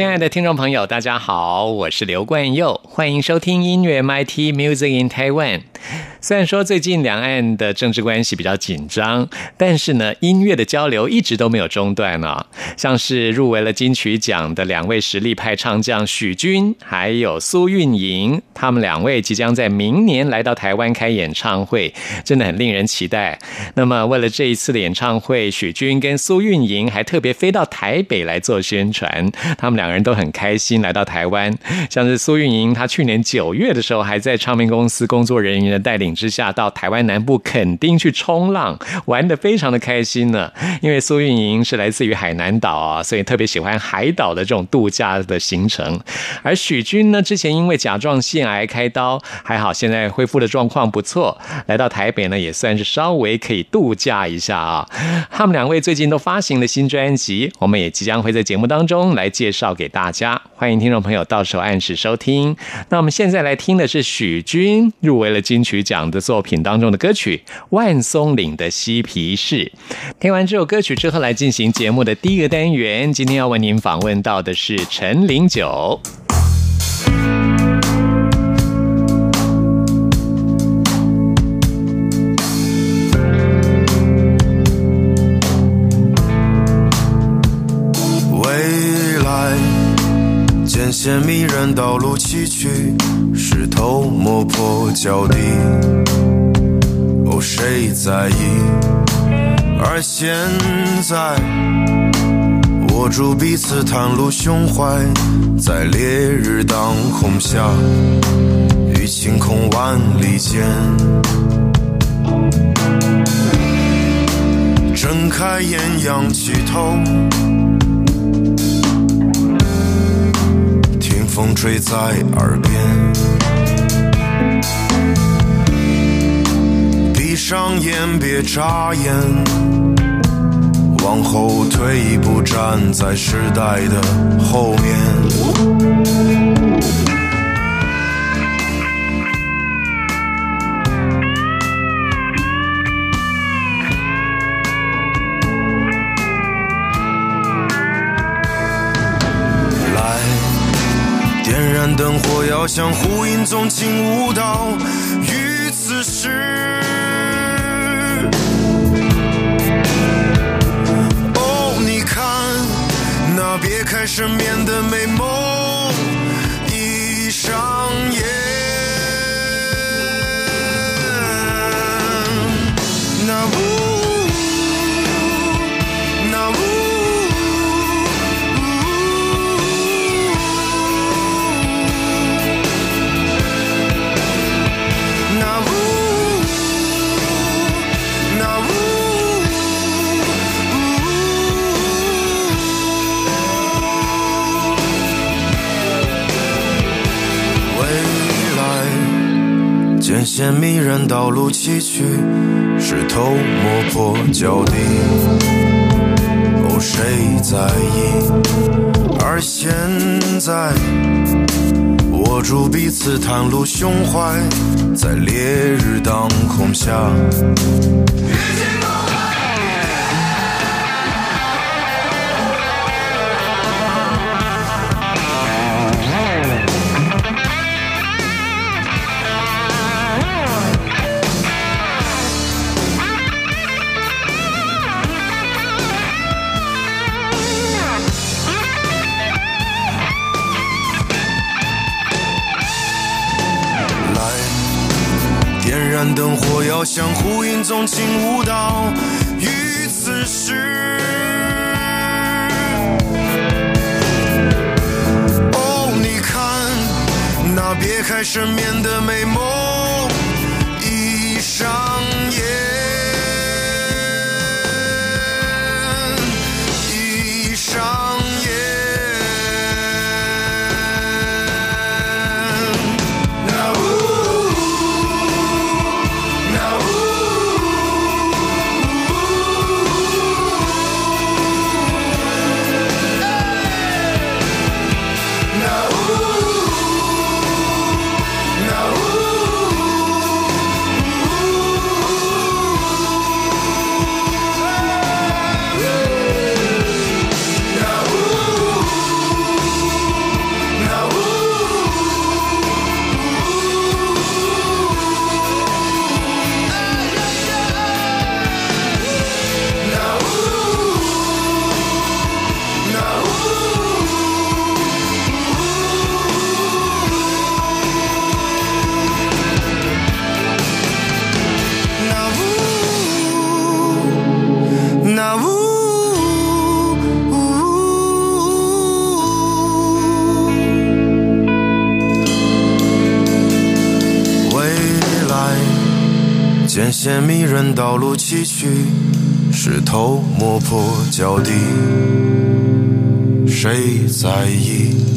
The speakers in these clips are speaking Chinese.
亲爱的听众朋友，大家好，我是刘冠佑，欢迎收听音乐 MIT Music in Taiwan。虽然说最近两岸的政治关系比较紧张，但是呢，音乐的交流一直都没有中断呢。像是入围了金曲奖的两位实力派唱将许君还有苏运莹，他们两位即将在明年来到台湾开演唱会，真的很令人期待。那么为了这一次的演唱会，许君跟苏运莹还特别飞到台北来做宣传，他们两个人都很开心来到台湾。像是苏运莹，她去年九月的时候还在唱片公司工作人员的带领。之下到台湾南部垦丁去冲浪，玩的非常的开心呢。因为苏运莹是来自于海南岛啊，所以特别喜欢海岛的这种度假的行程。而许君呢，之前因为甲状腺癌开刀，还好现在恢复的状况不错，来到台北呢也算是稍微可以度假一下啊。他们两位最近都发行了新专辑，我们也即将会在节目当中来介绍给大家，欢迎听众朋友到时候按时收听。那我们现在来听的是许君入围了金曲奖。的作品当中的歌曲《万松岭的嬉皮士》，听完这首歌曲之后，来进行节目的第一个单元。今天要为您访问到的是陈零九。艰险迷人，道路崎岖。石头磨破脚底，哦，谁在意？而现在，握住彼此，袒露胸怀，在烈日当空下，与晴空万里间，睁开眼，仰起头。风吹在耳边，闭上眼，别眨眼，往后退一步，站在时代的后面。灯火遥相呼应，纵情舞蹈于此时。哦，你看那别开生面的美梦一上演。那雾。视线迷人，道路崎岖，石头磨破脚底。哦，谁在意？而现在，握住彼此，袒露胸怀，在烈日当空下。灯火要相呼应，纵情舞蹈于此时。哦，你看那别开生面的美梦渐显迷人，道路崎岖，石头磨破脚底，谁在意？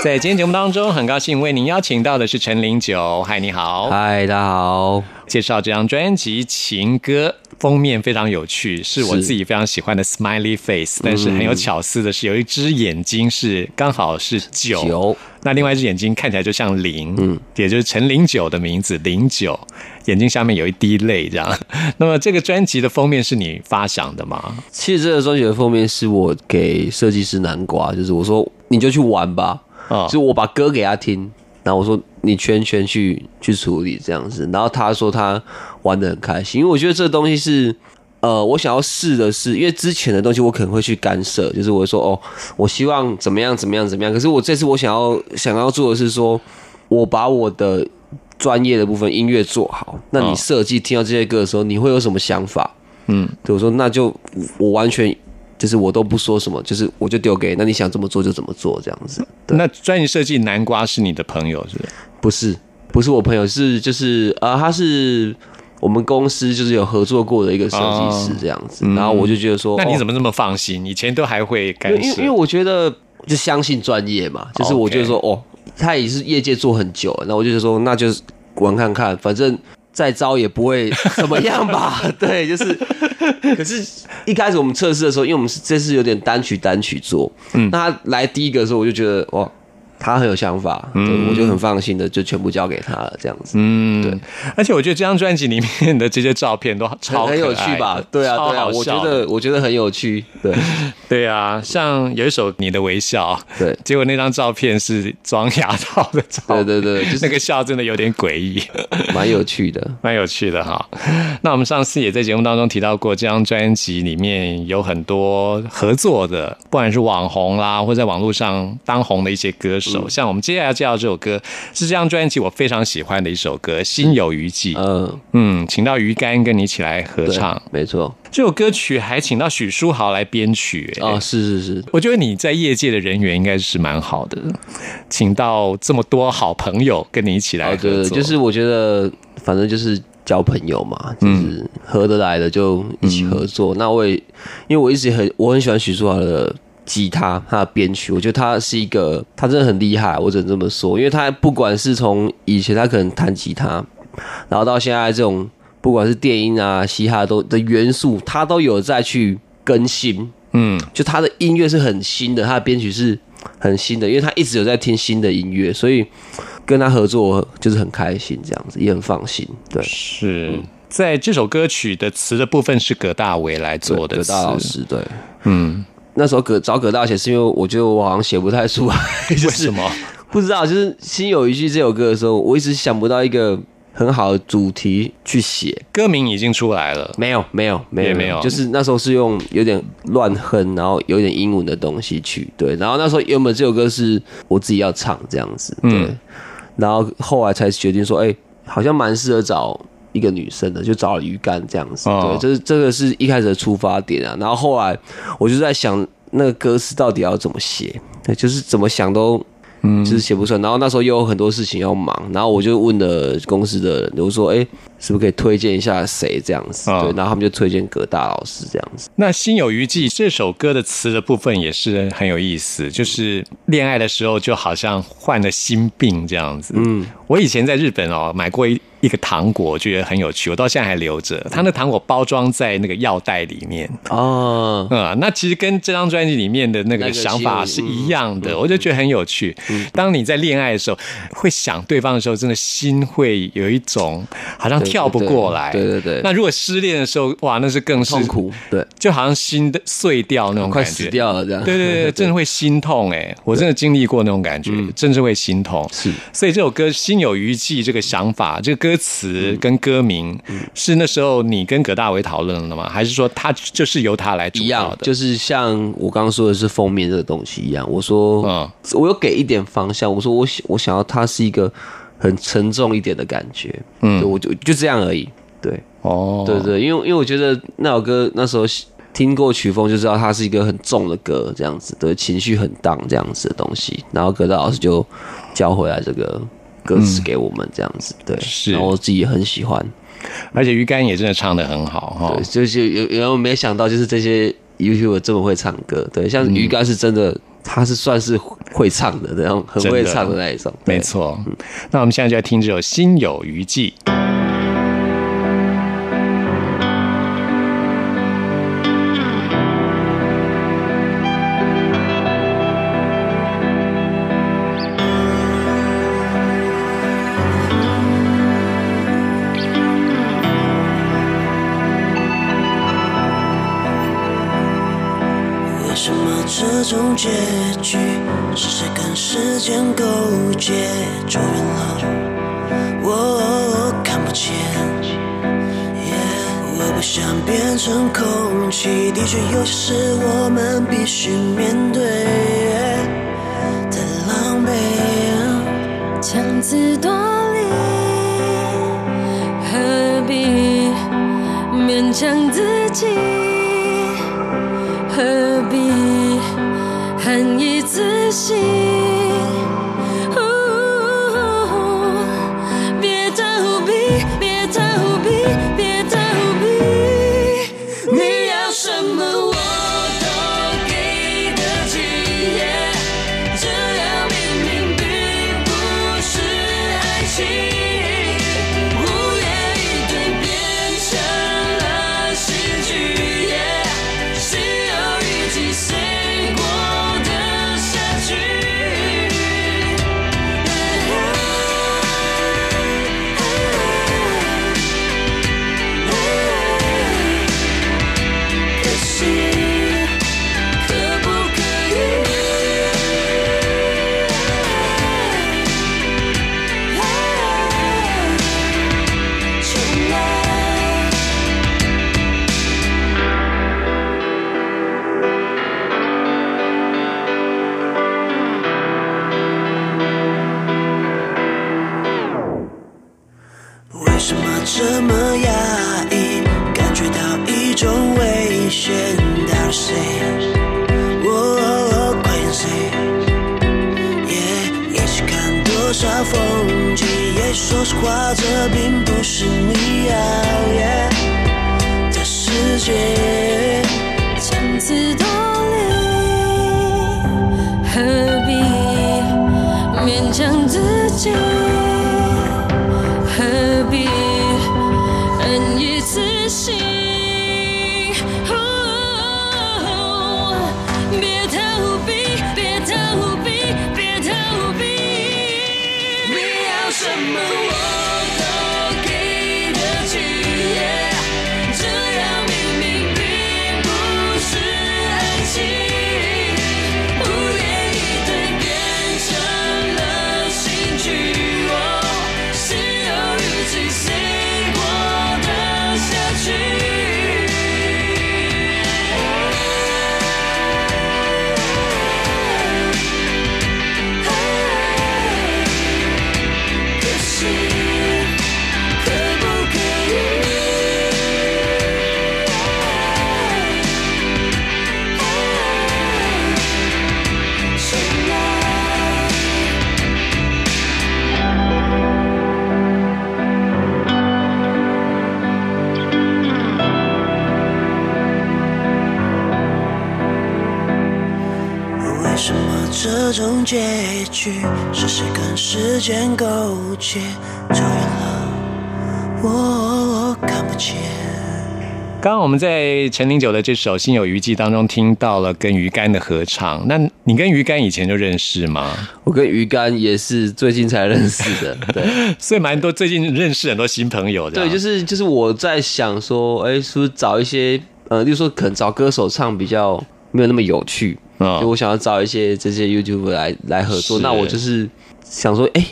在今天节目当中，很高兴为您邀请到的是陈零九。嗨，你好。嗨，大家好。介绍这张专辑《情歌》，封面非常有趣，是我自己非常喜欢的 smiley face，但是很有巧思的是，有一只眼睛是刚好是九，九那另外一只眼睛看起来就像零，嗯，也就是陈零九的名字零九，眼睛下面有一滴泪这样。那么这个专辑的封面是你发想的吗？其实这个专辑的封面是我给设计师南瓜，就是我说你就去玩吧，啊就是我把歌给他听，然后我说你圈圈去去处理这样子，然后他说他玩的很开心，因为我觉得这东西是。呃，我想要试的是，因为之前的东西我可能会去干涉，就是我会说哦，我希望怎么样怎么样怎么样。可是我这次我想要想要做的是说，我把我的专业的部分音乐做好。那哦你设计听到这些歌的时候，你会有什么想法？嗯，对我说那就我完全就是我都不说什么，就是我就丢给，那你想怎么做就怎么做这样子。对，那专业设计南瓜是你的朋友是不是？不是不是我朋友，是就是呃他是我们公司就是有合作过的一个设计师这样子，然后我就觉得说，那你怎么？这么放心？以前都还会干涉因为因为我觉得就相信专业嘛，就是我得说哦，他也是业界做很久了，那我就说那就是玩看看，反正再糟也不会怎么样吧。对，就是，可是一开始我们测试的时候，因为我们是这次有点单曲单曲做，嗯，那他来第一个的时候，我就觉得哇。他很有想法，嗯。我就很放心的就全部交给他了，这样子，嗯，对。而且我觉得这张专辑里面的这些照片都超很很有趣吧？对啊，对啊，我觉得我觉得很有趣，对。对啊，像有一首《你的微笑》，对。结果那张照片是装牙套的照片，对对对，就是那个笑真的有点诡异，蛮有趣的。蛮有趣的哈。那我们上次也在节目当中提到过，这张专辑里面有很多合作的，不管是网红啦，或在网络上当红的一些歌手，嗯。像我们接下来要介绍这首歌，是这张专辑我非常喜欢的一首歌《心有余悸》。嗯，嗯，请到鱼竿跟你一起来合唱，没错。这首歌曲还请到许书豪来编曲、欸，哦，是是是，我觉得你在业界的人缘应该是蛮好的，请到这么多好朋友跟你一起来合哦，对作，对，就是我觉得反正就是交朋友嘛，就是合得来的就一起合作。那我也因为我一直很我很喜欢许书豪的吉他，他的编曲，我觉得他是一个他真的很厉害，我只能这么说，因为他不管是从以前他可能弹吉他，然后到现在这种不管是电音啊、嘻哈都的元素，他都有在去更新。嗯，就他的音乐是很新的，他的编曲是很新的，因为他一直有在听新的音乐，所以跟他合作就是很开心，这样子也很放心。对，是在这首歌曲的词的部分是葛大为来做的词，葛大老师对。嗯，那时候葛找葛大写是因为我觉得我好像写不太出来，就是为什么？不知道，就是《心有余悸》这首歌的时候，我一直想不到一个很好的主题去写。歌名已经出来了，没有，没有，没有，没有。就是那时候是用有点乱哼，然后有点英文的东西去对，然后那时候原本这首歌是我自己要唱这样子，对，嗯。然后后来才决定说，哎、好像蛮适合找一个女生的，就找了鱼竿这样子，哦。对，这是这个是一开始的出发点啊，然后后来我就在想那个歌词到底要怎么写，对，就是怎么想都。嗯。就是写不出来，然后那时候又有很多事情要忙，然后我就问了公司的人，我说：“哎、是不是可以推荐一下谁这样子？”哦对，然后他们就推荐葛大老师这样子。那《心有余悸》这首歌的词的部分也是很有意思，就是恋爱的时候就好像患了心病这样子。嗯，我以前在日本哦买过一一个糖果，我觉得很有趣，我到现在还留着。它那糖果包装在那个药袋里面。哦，嗯，那其实跟这张专辑里面的那个想法是一样的，我就觉得很有趣。当你在恋爱的时候，会想对方的时候，真的心会有一种好像跳不过来。对对对那如果失恋的时候，哇，那是更是痛苦，对，就好像心的碎掉那种快感觉，死掉了这样。对对对，真的会心痛哎！我真的经历过那种感觉，真是会心痛。是所以这首歌《心有余悸》这个想法，这个歌词跟歌名，是那时候你跟葛大为讨论了吗？还是说他就是由他来主一导的？就是像我刚刚说的是封面这个东西一样。我说，嗯我有给一点方向。我说我想我想要它是一个很沉重一点的感觉。嗯我就就这样而已。对，哦，对对，因为因为我觉得那首歌那时候听过曲风就知道它是一个很重的歌，这样子对情绪很荡这样子的东西。然后葛大老师就教回来这个歌词给我们这样子，对，是然后我自己也很喜欢。而且鱼竿也真的唱的很好哈对，。就是有有人没想到，就是这些 YouTube 这么会唱歌，对，像鱼竿是真的，他是算是会唱的，那种很会唱的那一种，没。错，那我们现在就要听这首《心有余悸》。结局是谁跟时间勾结？住远了，我看不见。我不想变成空气，的确有些事我们必须面对。太狼狈。强词夺理，何必勉强自己？看多少风景？也说实话，这并不是你要的的世界。强词夺理，何必勉强自己？这种结局是谁跟时间勾结？超越了我看不见。刚刚我们在陈零九的这首《心有余悸》当中听到了跟鱼竿的合唱，那你跟鱼竿以前就认识吗？我跟鱼竿也是最近才认识的，对 所以蛮多最近认识很多新朋友的。对，就是就是我在想说，哎、是不是找一些呃，例如说可能找歌手唱比较没有那么有趣，嗯就我想要找一些这些 YouTube 来来合作，那我就是想说，哎、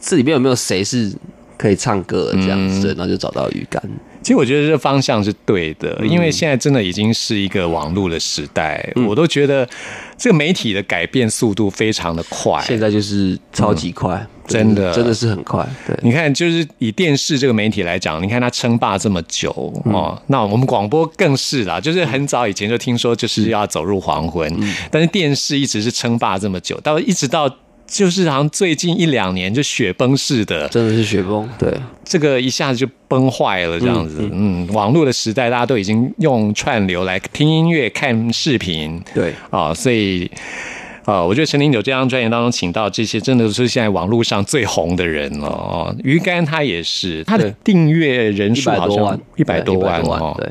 这里面有没有谁是可以唱歌这样子，然后就找到鱼竿。其实我觉得这方向是对的，嗯。因为现在真的已经是一个网络的时代，我都觉得这个媒体的改变速度非常的快。现在就是超级快，对真的真的是很快，对。你看，就是以电视这个媒体来讲，你看它称霸这么久嗯哦，那我们广播更是啦，就是很早以前就听说就是要走入黄昏，嗯但是电视一直是称霸这么久，到一直到就是好像最近一两年就雪崩似的，真的是雪崩，对，这个一下子就崩坏了，这样子。嗯网络的时代，大家都已经用串流来听音乐、看视频，对啊、所以。呃，我觉得陈林九这张专辑当中请到这些，真的是现在网络上最红的人了哦。鱼竿他也是，他的对订阅人一数好像百多万，一百多万对100哦。对。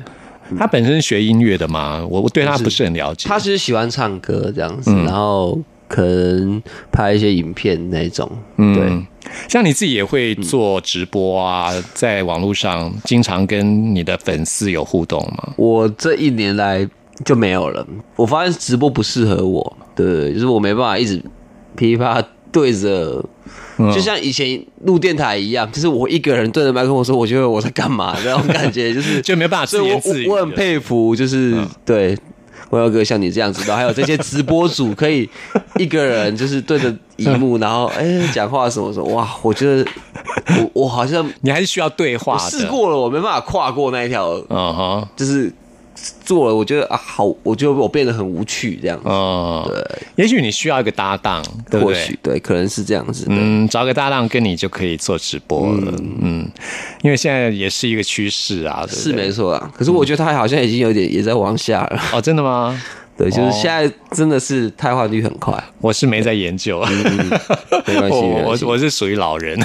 他本身是学音乐的嘛，我我对他不是很了解。他就是喜欢唱歌这样子，嗯然后可能拍一些影片那种，嗯对，像你自己也会做直播啊，在网络上经常跟你的粉丝有互动吗？我这一年来就没有了。我发现直播不适合我，对，就是我没办法一直噼里啪啦对着，嗯就像以前录电台一样，就是我一个人对着麦克风说，我觉得我在干嘛 那种感觉，就是 就没办法所以我自言自语我我很佩服，就是、嗯对。我有个像你这样子的，还有这些直播主可以一个人就是对着荧幕，然后哎讲话什么什么，哇！我觉得我我好像你还是需要对话我。试过了，我没办法跨过那一条嗯哼，就是做了，我觉得啊，好，我觉得我变得很无趣这样子。哦，对，也许你需要一个搭档，对不对或许？对，可能是这样子。嗯，找个搭档跟你就可以做直播了。嗯，因为现在也是一个趋势啊，对对是没错啊，可是我觉得他好像已经有点也在往下了。哦，真的吗？对，就是哦。现在真的是汰换率很快，我是没在研究，没关系，我没关系。我我是属于老人，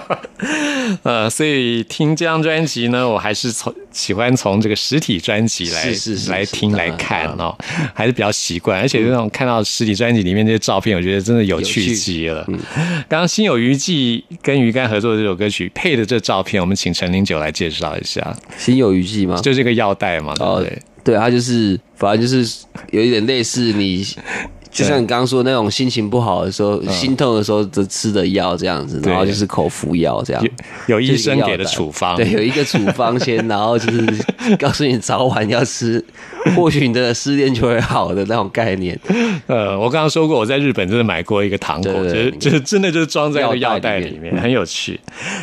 呃，所以听这张专辑呢，我还是从喜欢从这个实体专辑来是是来听来看哦，还是比较习惯，而且这种看到实体专辑里面这些照片，我觉得真的有趣极了。刚刚心有余悸跟鱼竿合作的这首歌曲配的这照片，我们请陈零九来介绍一下，心有余悸吗？就这个药袋嘛，对不哦对？，他就是反正就是有一点类似你。就像你刚刚说那种心情不好的时候、心痛的时候的吃的药这样子，然后就是口服药这样。有有医生给的处方，对，有一个处方先，然后就是告诉你早晚要吃，或许你的失恋就会好的那种概念。呃，我刚刚说过，我在日本真的买过一个糖果，就是就是真的就是装在那个药药袋里面，很有趣。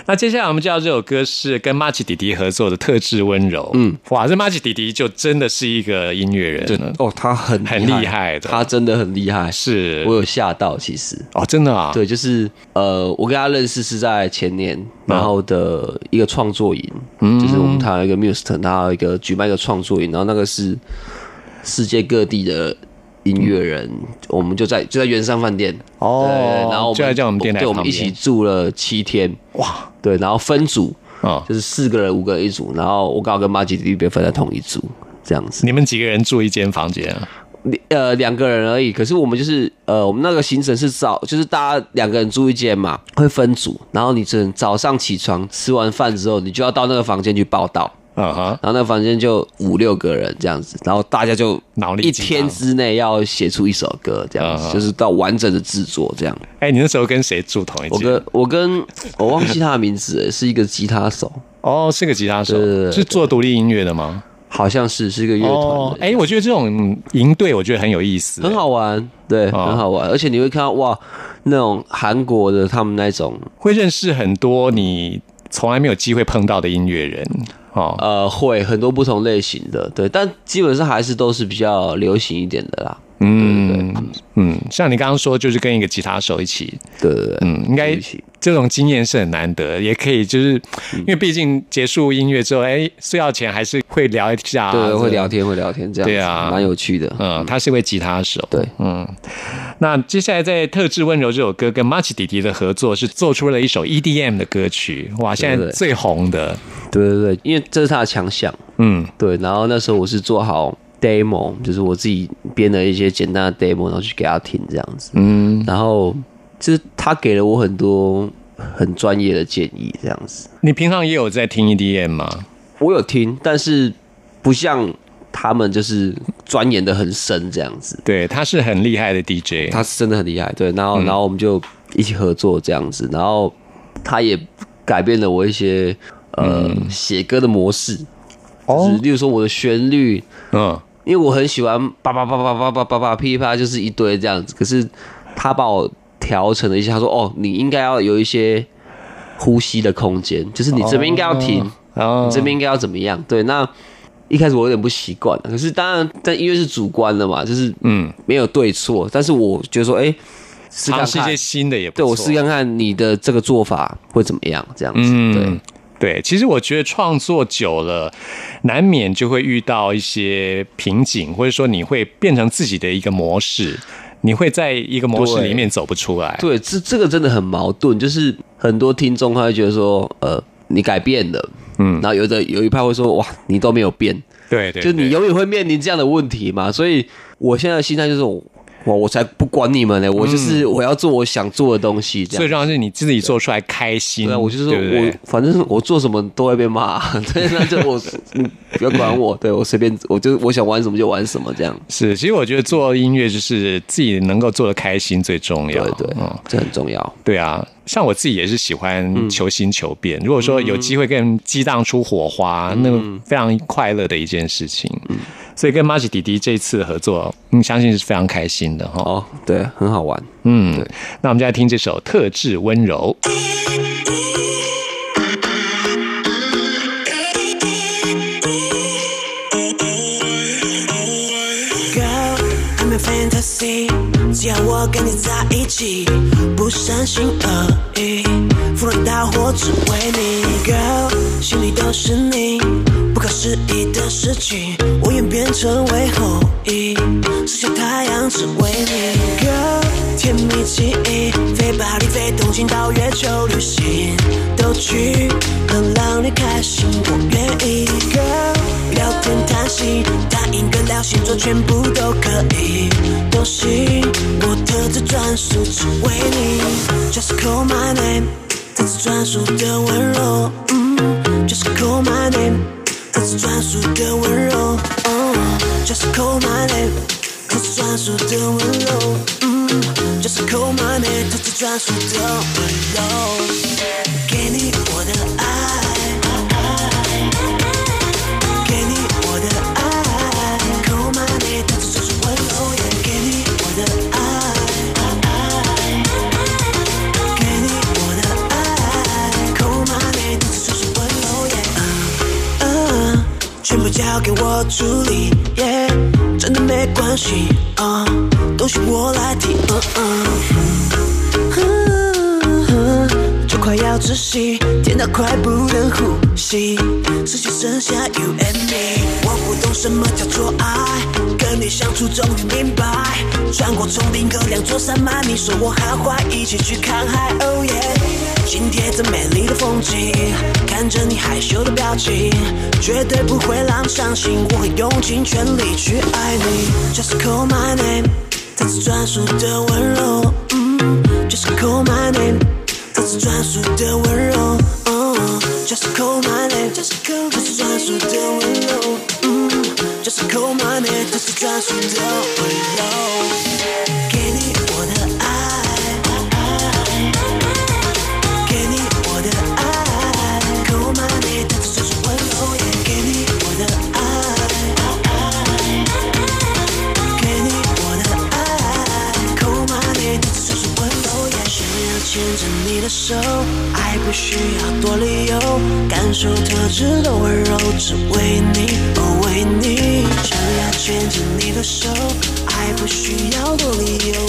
那接下来我们就要这首歌是跟 March 弟弟合作的《特质温柔》。嗯，哇，这 March 弟弟就真的是一个音乐人真的，哦，他很很厉害的。他真的很厉害，是。我有吓到。其实，哦，真的啊，对，就是呃，我跟他认识是在前年，然后的一个创作营，嗯。就是我们台湾有一个 Muse，他有一个举办一个创作营，然后那个是世界各地的音乐人，我们就在就在圆山饭店。哦對，然后我就在叫我们电台对，我们一起住了七天，哇，对，然后分组，哦，就是四个人五个人一组，然后我刚好跟马吉弟被分在同一组，这样子。你们几个人住一间房间啊？呃，两个人而已。可是我们就是呃，我们那个行程是早，就是大家两个人住一间嘛，会分组，然后你只能早上起床吃完饭之后，你就要到那个房间去报道。嗯哼，然后那个房间就五六个人这样子，然后大家就一天之内要写出一首歌，这样子、嗯就是到完整的制作这样。哎，你那时候跟谁住同一间？我跟我跟我忘记他的名字了，是一个吉他手，哦，是个吉他手是做独立音乐的吗？好像是是一个乐团哎。我觉得这种营队，我觉得很有意思，很好玩，对，哦很好玩，而且你会看到哇，那种韩国的他们那种会认识很多你从来没有机会碰到的音乐人哦。呃，会很多不同类型的，对，但基本上还是都是比较流行一点的啦。嗯嗯，像你刚刚说，就是跟一个吉他手一起，对对对，嗯，应该这种经验是很难得，也可以就是因为毕竟结束音乐之后，哎，睡觉前还是会聊一下，对，会聊。天，会聊天，这样对啊蛮有趣的。嗯，他是一位吉他手。对，嗯，那接下来在《特质温柔》这首歌跟 March 弟弟的合作，是做出了一首 EDM 的歌曲，哇，现在最红的。对对对，因为这是他的强项。嗯，对，然后那时候我是做好 demo，就是我自己编的一些简单的 demo，然后去给他听这样子。嗯，然后就是他给了我很多很专业的建议，这样子。你平常也有在听 EDM 吗？我有听，但是不像他们就是钻研的很深这样子。对，他是很厉害的 DJ。他是真的很厉害，对，然嗯后、然后我们就一起合作这样子，然后他也改变了我一些呃写、歌的模式，就是例如说我的旋律，嗯，因为我很喜欢叭叭叭叭叭叭叭叭噼里啪啦就是一堆这样子，可是他把我调成了一下，他说哦，你应该要有一些呼吸的空间，就是你这边应该要停，你这边应该要怎么样？对，那一开始我有点不习惯，可是当然，但音乐是主观的嘛，就是嗯，没有对错，但是我觉得说，哎、试看看尝试一些新的也不。对我试看看你的这个做法会怎么样，这样子，嗯，对。对，其实我觉得创作久了，难免就会遇到一些瓶颈，或者说你会变成自己的一个模式，你会在一个模式里面走不出来。对，这这个真的很矛盾，就是很多听众他会觉得说，呃，你改变了，嗯然后有的有一派会说，哇，你都没有变，对对，就你永远会面临这样的问题嘛。所以我现在的心态就是，哇，我才不管你们呢，我就是我要做我想做的东西，这样。最重要是你自己做出来开心。对啊，我就是对不对我反正我做什么都会被骂，对，那就我你不要管我，对我随便，我就我想玩什么就玩什么这样。是，其实我觉得做音乐就是自己能够做的开心最重要。对对嗯，这很重要。对啊，像我自己也是喜嗯欢求新求变。如果说有机会跟人激荡出火花，嗯那个非常快乐的一件事情。所以跟 March 弟弟这一次合作，嗯，相信是非常开心的哈。哦，对，很好玩。嗯，那我们就来听这首《特制温柔》。Girl, I'm a fantasy，只要我跟你在一起，不伤心而已，赴汤蹈火只为你。Girl，心里都是你，不可思议的事情，我愿变成为后羿，射向太阳只为你。Girl，甜蜜记忆，飞巴黎，飞东京到月球旅行，都去能让你开心，我愿意。Girl，聊天谈心，答应个聊星座，全部都可以，都行。我特制专属只为你，Just call my name，特制专属的温柔，嗯，Just call my name，特制专属的温柔，嗯，Just call my name，特制专属的温柔，嗯，Just call my name，特制专属的温柔，给你我的爱。全部交给我处理，耶，真的没关系，啊，东西我来提，嗯嗯。快要窒息，甜到快不能呼吸，世界剩下 you and me。我不懂什么叫做爱，跟你相处终于明白。穿过丛林隔两座山脉，你说我好坏，一起去看海。Oh yeah，紧贴着美丽的风景，看着你害羞的表情，绝对不会让你伤心，我会用尽全力去爱你。Just call my name，它是专属的温柔。，Just call my name。这是专属的温柔。，Just call my name，这是专属的温柔。，Just call my name，这是专属的温柔。牵着你的手，爱不需要多理由，感受特制的温柔，只为你，哦为你，想要牵着你的手，爱不需要多理由，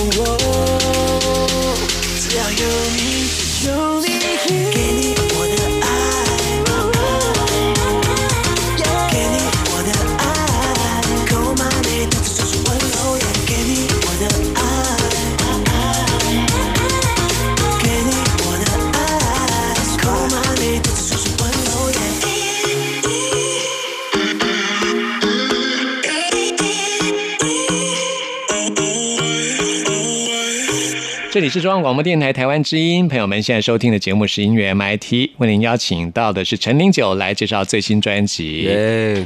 这里是中央广播电台台湾之音，朋友们现在收听的节目是音乐 MIT，为您邀请到的是陈零九来介绍最新专辑。耶，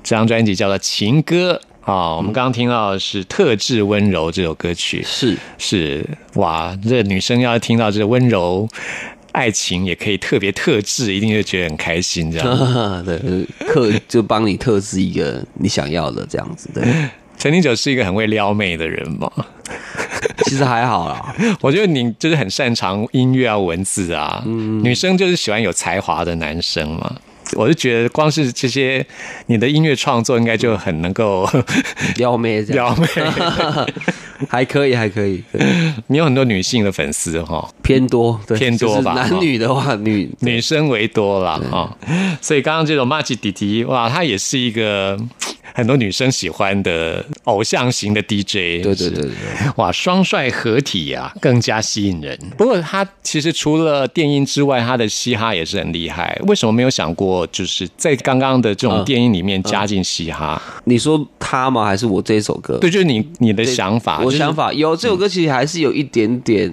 这张专辑叫做《情歌》啊、我们刚刚听到的是《特质温柔》这首歌曲，是。是。哇，这女生要听到这温柔爱情，也可以特别特质，一定就觉得很开心，这样。对，特就帮你特质一个你想要的这样子，对，陈零九是一个很会撩妹的人嘛，其实还好啦，我觉得你就是很擅长音乐啊、文字啊，嗯。女生就是喜欢有才华的男生嘛。我就觉得光是这些，你的音乐创作应该就很能够 撩妹撩妹。还可以，还可以，你有很多女性的粉丝哈，偏多，对，偏多吧就是男女的话，女女生为多啦。哈。所以刚刚这首《马吉弟弟》哇，他也是一个很多女生喜欢的偶像型的 DJ。对对对哇，双帅合体呀、更加吸引人。不过他其实除了电音之外，他的嘻哈也是很厉害。为什么没有想过，就是在刚刚的这种电音里面加进嘻哈？你说他吗？还是我这一首歌？对，就是你你的想法。就是我想法有这首歌，其实还是有一点点，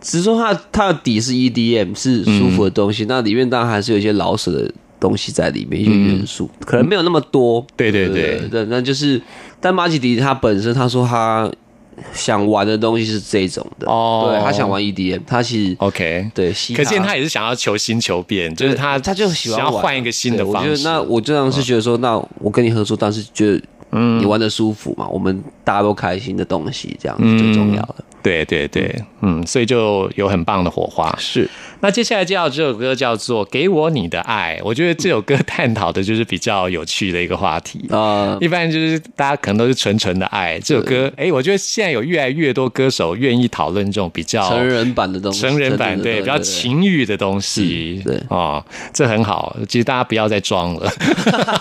只是说它它的底是 EDM，是舒服的东西，那里面当然还是有一些老舍的东西在里面，一些元素，可能没有那么多。对对对对，那就是，但马吉迪他本身他说他想玩的东西是这种的，哦对他想玩 EDM，他其实 OK。对，可见他也是想要求新求变，就是他他就喜欢换一个新的对方式。我觉得那我经常是觉得说，那我跟你合作，但是觉得嗯你玩的舒服嘛，我们大家都开心的东西，这样子最重要的。对对对，嗯，所以就有很棒的火花。是，那接下来介绍这首歌叫做《给我你的爱》，我觉得这首歌探讨的就是比较有趣的一个话题。啊，一般就是大家可能都是纯纯的爱，这首歌，哎，我觉得现在有越来越多歌手愿意讨论这种比较成人版的东西，成人版对比较情欲的东西，是对。哦，这很好。其实大家不要再装了，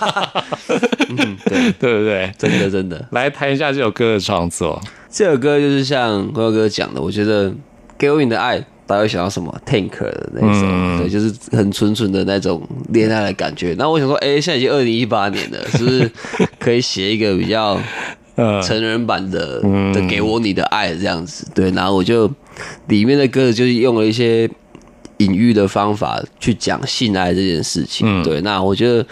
嗯，对，对。不对？真的真的，来谈一下这首歌的创作。这首歌就是像光哥讲的，我觉得给我你的爱，大家会想到什么 Tank 的那首，嗯对，就是很纯纯的那种恋爱的感觉。那我想说，哎、现在已经二零一八年了，是不是可以写一个比较呃，成人版的、的给我你的爱这样子？对，然后我就里面的歌就是用了一些隐喻的方法去讲性爱这件事情。嗯对，那我觉得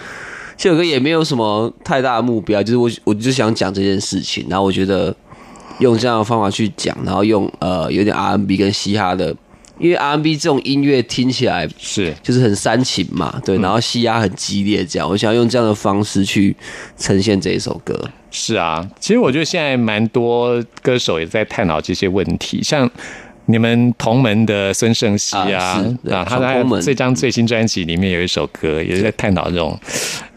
这首歌也没有什么太大的目标，就是我我就想讲这件事情，然后我觉得用这样的方法去讲，然后用呃有点 R&B 跟嘻哈的，因为 R&B 这种音乐听起来是就是很煽情嘛，对，然后嘻哈很激烈，这样，我想要用这样的方式去呈现这一首歌。是啊，其实我觉得现在蛮多歌手也在探讨这些问题，像你们同门的孙盛熙啊，啊啊，他在这张最新专辑里面有一首歌，也是在探讨这种。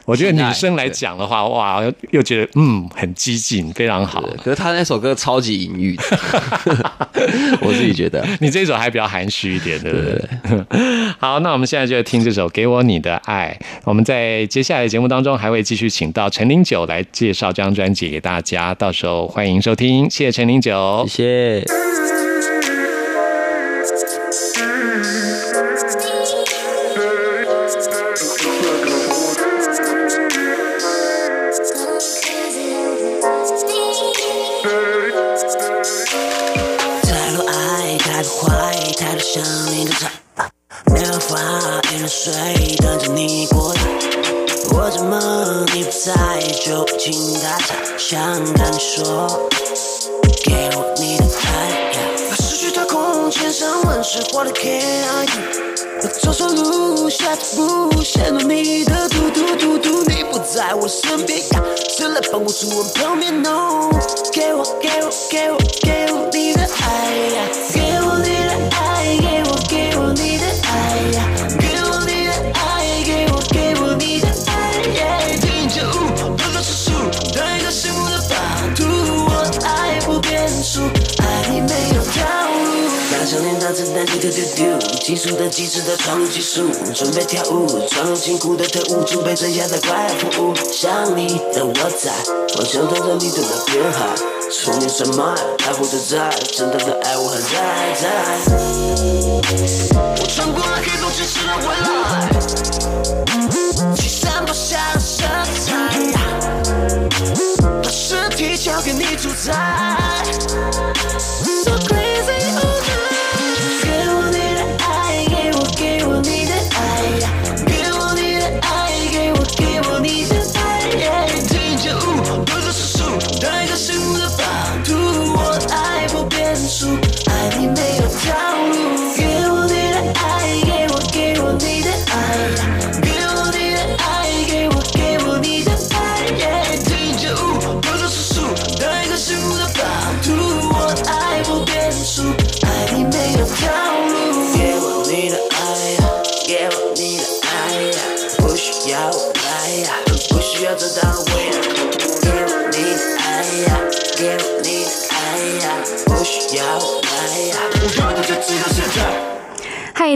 我觉得女生来讲的话，哇，又又觉得嗯很激进，非常好。可是他那首歌超级隐喻，我自己觉得。你这首还比较含蓄一点，对不对？好，那我们现在就听这首《给我你的爱》。我们在接下来的节目当中还会继续请到陈零九来介绍这张专辑给大家，到时候欢迎收听。谢谢陈零九，谢谢。坏，太多想你的茶，没办法一人睡，等着你过来。我怎么你不在就请打岔，想跟你说，给我你的爱。把失去的空间上温湿化的 Can I do？走错路，下错步，陷入你的嘟嘟嘟嘟，你不在我身边呀，谁来帮我煮碗泡面？No，给我给我给我给我你的爱技术的机智的闯入技术，准备跳舞，闯入金库的特务，准备镇压的怪物。想你的我在，我就等着你对我变好。从你什么爱不自在，真的的爱我还在在。我穿过了黑洞，只是了未来，去散播下的色彩，把身体交给你主宰。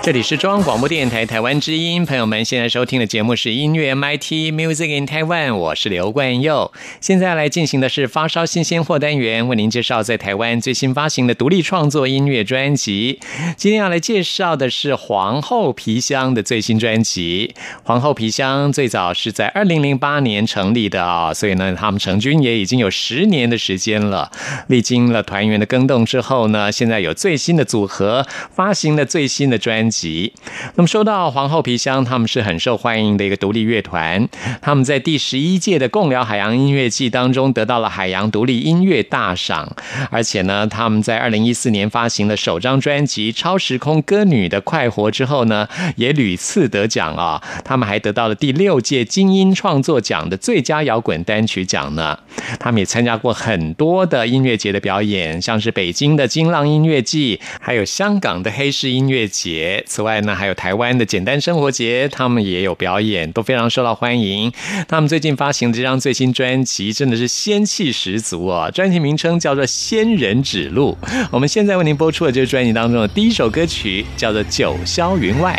这里是中央广播电台台湾之音，朋友们现在收听的节目是音乐 MIT Music in Taiwan，我是刘冠佑。现在来进行的是发烧新鲜货单元，为您介绍在台湾最新发行的独立创作音乐专辑。今天要来介绍的是皇后皮箱的最新专辑。皇后皮箱最早是在二零零八年成立的啊、所以呢，他们成军也已经有十年的时间了。历经了团员的更动之后呢，现在有最新的组合，发行了最新的专辑。那么说到皇后皮箱，他们是很受欢迎的一个独立乐团。他们在第十一届的共聊海洋音乐季当中得到了海洋独立音乐大赏，而且呢，他们在二零一四年发行了首张专辑《超时空歌女的快活》之后呢，也屡次得奖啊。他们还得到了第六届金音创作奖的最佳摇滚单曲奖呢。他们也参加过很多的音乐节的表演，像是北京的金浪音乐季，还有香港的黑市音乐节。此外呢，还有台湾的简单生活节，他们也有表演，都非常受到欢迎。他们最近发行的这张最新专辑真的是仙气十足哦，专辑名称叫做《仙人指路》。我们现在为您播出的这个专辑当中的第一首歌曲，叫做《》。九霄云外，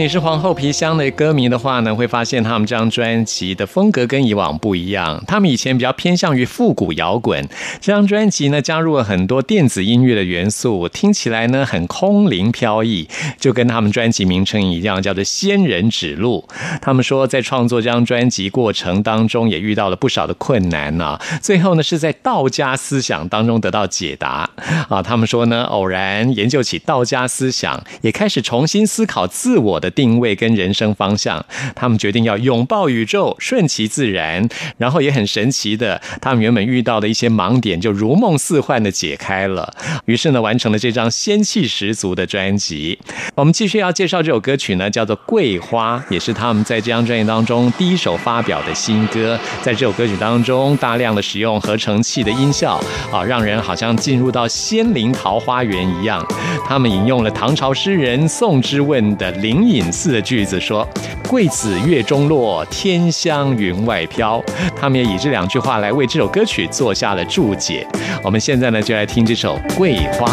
你是皇后皮箱的歌迷的话呢，会发现他们这张专辑的风格跟以往不一样。他们以前比较偏向于复古摇滚，这张专辑呢加入了很多电子音乐的元素，听起来呢很空灵飘逸，就跟他们专辑名称一样，叫做“仙人指路”。他们说，在创作这张专辑过程当中，也遇到了不少的困难呢、最后呢，是在道家思想当中得到解答啊。他们说呢，偶然研究起道家思想，也开始重新思考自我的定位跟人生方向。他们决定要拥抱宇宙，顺其自然，然后也很神奇的，他们原本遇到的一些盲点就如梦似幻的解开了。于是呢，完成了这张仙气十足的专辑。我们继续要介绍这首歌曲呢，叫做《桂花》，也是他们在这张专辑当中第一首发表的新歌。在这首歌曲当中，大量的使用合成器的音效，啊，让人好像进入到仙灵桃花源一样。他们引用了唐朝诗人宋之问的《灵隐隐寺》的句子说：“桂子月中落，天香云外飘。”他们也以这两句话来为这首歌曲做下了注解。我们现在呢，就来听这首《桂花》。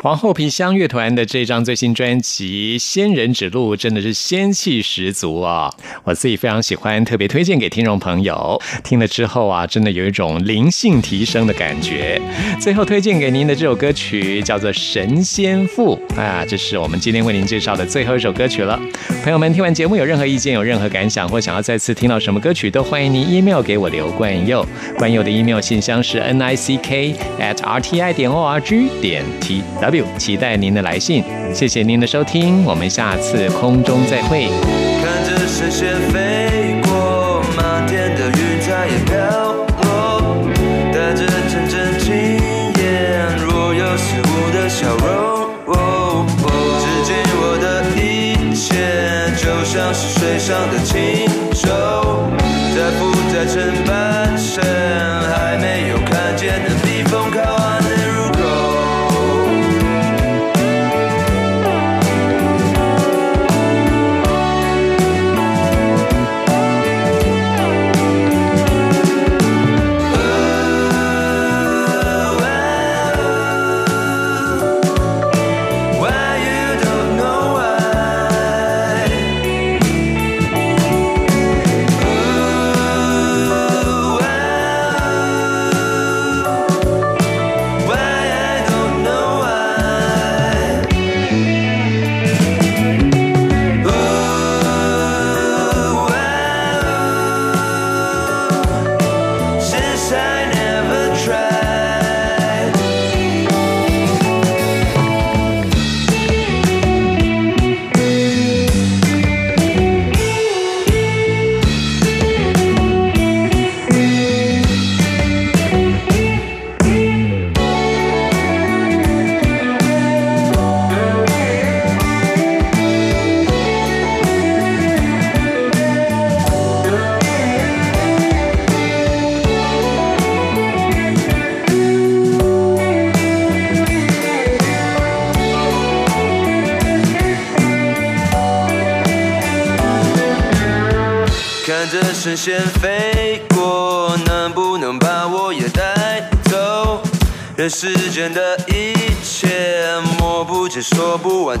皇后皮箱乐团的这张最新专辑《仙人指路》真的是仙气十足啊、我自己非常喜欢，特别推荐给听众朋友。听了之后啊，真的有一种灵性提升的感觉。最后推荐给您的这首歌曲叫做《神仙赋》啊，这是我们今天为您介绍的最后一首歌曲了。朋友们，听完节目有任何意见、有任何感想，或想要再次听到什么歌曲，都欢迎您 email 给我刘冠佑。冠佑的 email 信箱是 n i c k at r t i 点 o r g 点 t w，期待您的来信。谢谢您的收听，我们下次空中再会。看着神仙飞过，满天的云彩也飘落，带着阵阵惊艳，若有似无的笑容。哦哦至今我的一切就像是水上的轻线飞过，能不能把我也带走？人世间的一切，摸不着，说不完，